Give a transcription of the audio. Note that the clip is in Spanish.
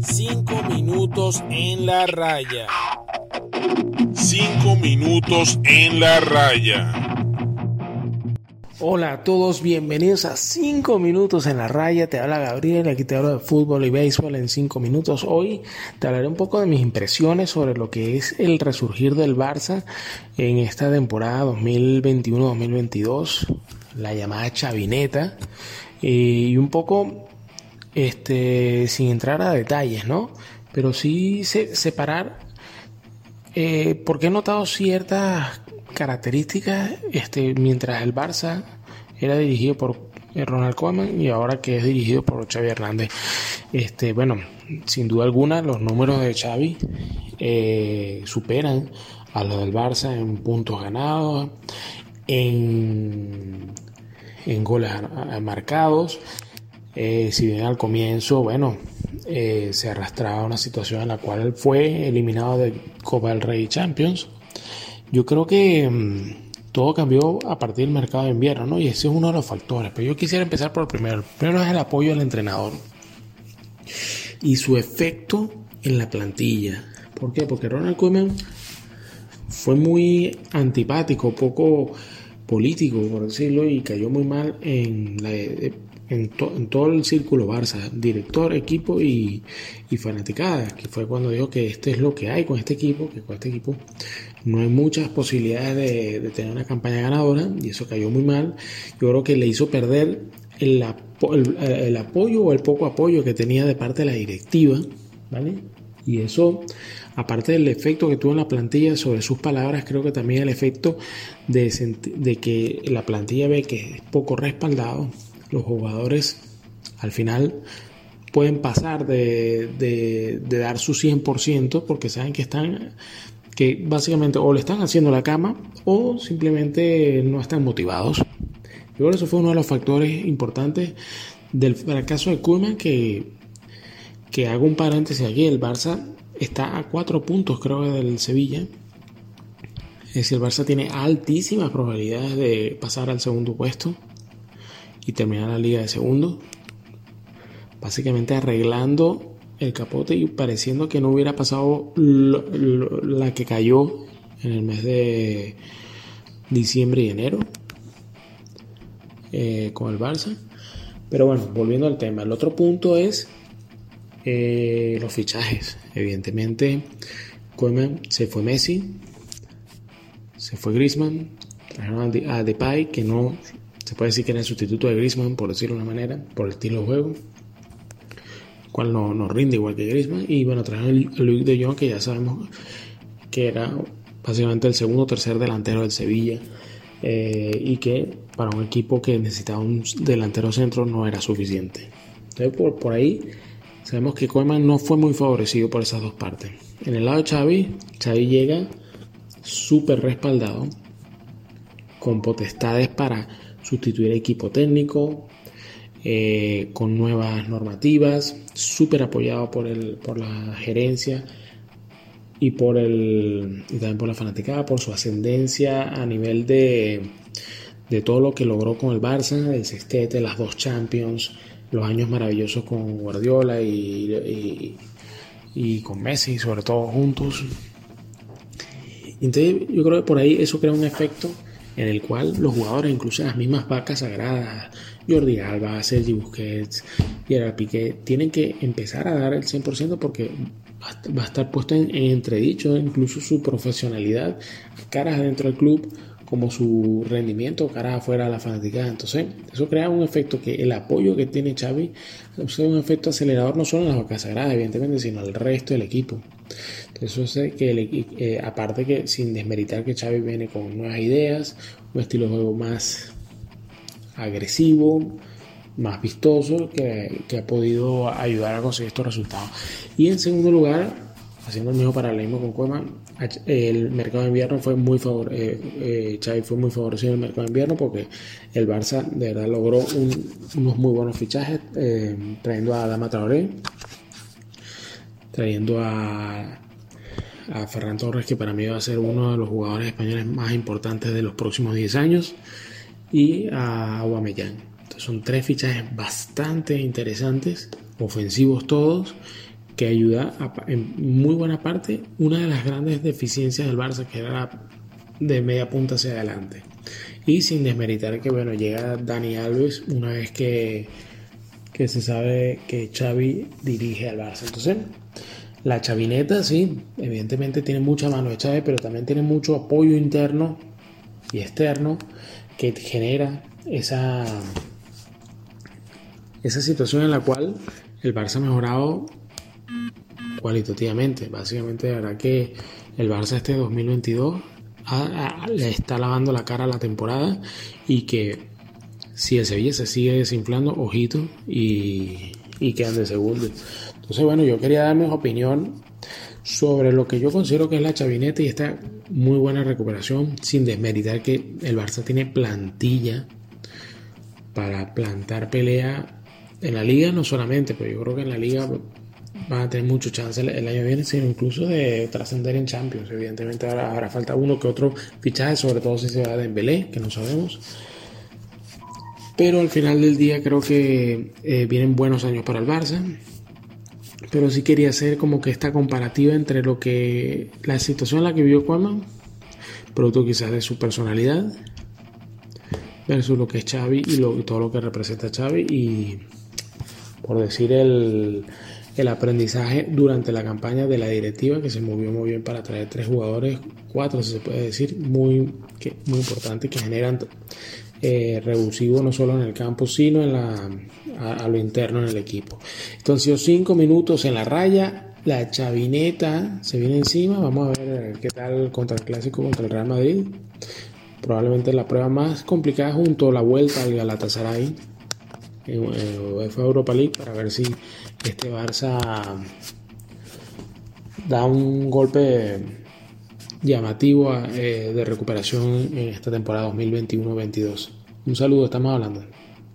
Cinco minutos en la raya. Cinco minutos en la raya. Hola a todos, bienvenidos a 5 minutos en la raya. Te habla Gabriel, aquí te hablo de fútbol y béisbol en 5 minutos. Hoy te hablaré un poco de mis impresiones sobre lo que es el resurgir del Barça en esta temporada 2021-2022, la llamada chavineta, y un poco este, sin entrar a detalles, ¿no? Pero sí separar, eh, porque he notado ciertas características este, mientras el Barça era dirigido por Ronald Koeman y ahora que es dirigido por Xavi Hernández. Este, bueno, sin duda alguna los números de Xavi eh, superan a los del Barça en puntos ganados, en, en goles marcados. Eh, si bien al comienzo, bueno, eh, se arrastraba una situación en la cual fue eliminado de Copa del Rey Champions, yo creo que mm, todo cambió a partir del mercado de invierno, ¿no? Y ese es uno de los factores. Pero yo quisiera empezar por el primero. Primero es el apoyo del entrenador y su efecto en la plantilla. ¿Por qué? Porque Ronald Koeman fue muy antipático, poco político, por decirlo, y cayó muy mal en la, en, todo el círculo Barça, director, equipo y, y, fanaticada, que fue cuando dijo que este es lo que hay con este equipo, que con este equipo no hay muchas posibilidades de, tener una campaña ganadora y eso cayó muy mal. Yo creo que le hizo perder el, el, apoyo o el poco apoyo que tenía de parte de la directiva, ¿vale? Y eso, aparte del efecto que tuvo en la plantilla sobre sus palabras, creo que también el efecto de, que la plantilla ve que es poco respaldado, los jugadores al final pueden pasar de, dar su 100% porque saben que están que básicamente o le están haciendo la cama o simplemente no están motivados. Yo creo eso fue uno de los factores importantes del fracaso de Koeman que, que hago un paréntesis aquí, el Barça está a cuatro puntos creo del Sevilla. Es decir, el Barça tiene altísimas probabilidades de pasar al segundo puesto y terminar la liga de segundo. Básicamente arreglando el capote y pareciendo que no hubiera pasado la que cayó en el mes de diciembre y enero eh, con el Barça. Pero bueno, volviendo al tema, el otro punto es eh, los fichajes. Evidentemente, se fue Messi, se fue Griezmann, trajeron a Depay, que no se puede decir que era el sustituto de Griezmann, por decirlo de una manera, por el estilo de juego. Cual no, no rinde igual que Griezmann. Y bueno, trajeron a Luis de Jong, que ya sabemos que era básicamente el segundo o tercer delantero del Sevilla. Eh, y que para un equipo que necesitaba un delantero centro no era suficiente. Entonces, por, por ahí sabemos que Koeman no fue muy favorecido por esas dos partes. En el lado de Xavi, Xavi llega súper respaldado, con potestades para sustituir equipo técnico, eh, con nuevas normativas, súper apoyado por, el, por la gerencia y, por el, y también por la fanaticada, por su ascendencia a nivel de, de todo lo que logró con el Barça, el sextete, las dos Champions, los años maravillosos con Guardiola y, y, con Messi, sobre todo juntos. Entonces yo creo que por ahí eso crea un efecto en el cual los jugadores, incluso las mismas vacas sagradas, Jordi Alba, Sergi Busquets, Gerard Piqué, tienen que empezar a dar el 100% porque va a estar puesto en, entredicho incluso su profesionalidad, caras adentro del club, como su rendimiento, caras afuera de la fanaticada. Entonces, eso crea un efecto que el apoyo que tiene Xavi es un efecto acelerador no solo en las vacas sagradas, evidentemente, sino al resto del equipo. Eso es que eh, aparte que sin desmeritar que Xavi viene con nuevas ideas, un estilo de juego más agresivo, más vistoso, que, ha podido ayudar a conseguir estos resultados. Y en segundo lugar, haciendo el mismo paralelismo con Cueva, el mercado de invierno fue muy favor, eh, eh, fue muy favorecido en el mercado de invierno porque el Barça de verdad logró unos muy buenos fichajes, trayendo a Dama Traoré, trayendo a a Ferran Torres, que para mí va a ser uno de los jugadores españoles más importantes de los próximos 10 años, y a Aubameyang. Entonces son tres fichajes bastante interesantes, ofensivos todos, que ayuda en muy buena parte una de las grandes deficiencias del Barça, que era de media punta hacia adelante. Y sin desmeritar que bueno, llega Dani Alves una vez que, que se sabe que Xavi dirige al Barça. Entonces, la chavineta, sí, evidentemente tiene mucha mano de Chávez, pero también tiene mucho apoyo interno y externo que genera esa, esa situación en la cual el Barça ha mejorado cualitativamente. Básicamente, de verdad que el Barça este 2022 le está lavando la cara a la temporada y que si el Sevilla se sigue desinflando, ojito, y, y quedan de segundo. Entonces, bueno, yo quería darme opinión sobre lo que yo considero que es la chavineta y esta muy buena recuperación, sin desmeritar que el Barça tiene plantilla para plantar pelea en la liga, no solamente, pero yo creo que en la liga van a tener mucho chance el, año que viene, sino incluso de trascender en Champions. Evidentemente ahora habrá falta uno que otro fichaje, sobre todo si se va de Dembélé, que no sabemos. Pero al final del día creo que eh, vienen buenos años para el Barça pero sí quería hacer como que esta comparativa entre lo que la situación en la que vivió Cuama, producto quizás de su personalidad, versus lo que es Xavi y todo lo que representa Xavi y por decir el, el aprendizaje durante la campaña de la directiva que se movió muy bien para traer tres jugadores, cuatro si se puede decir, muy, que, muy importantes que generan eh, no solo en el campo, sino en la, a, lo interno en el equipo. Entonces, cinco minutos en la raya, la chavineta se viene encima. Vamos a ver qué tal contra el clásico, contra el Real Madrid. Probablemente la prueba más complicada junto a la vuelta al Galatasaray UEFA Europa League para ver si este Barça da un golpe llamativo eh, de recuperación en esta temporada 2021-22. Un saludo, estamos hablando.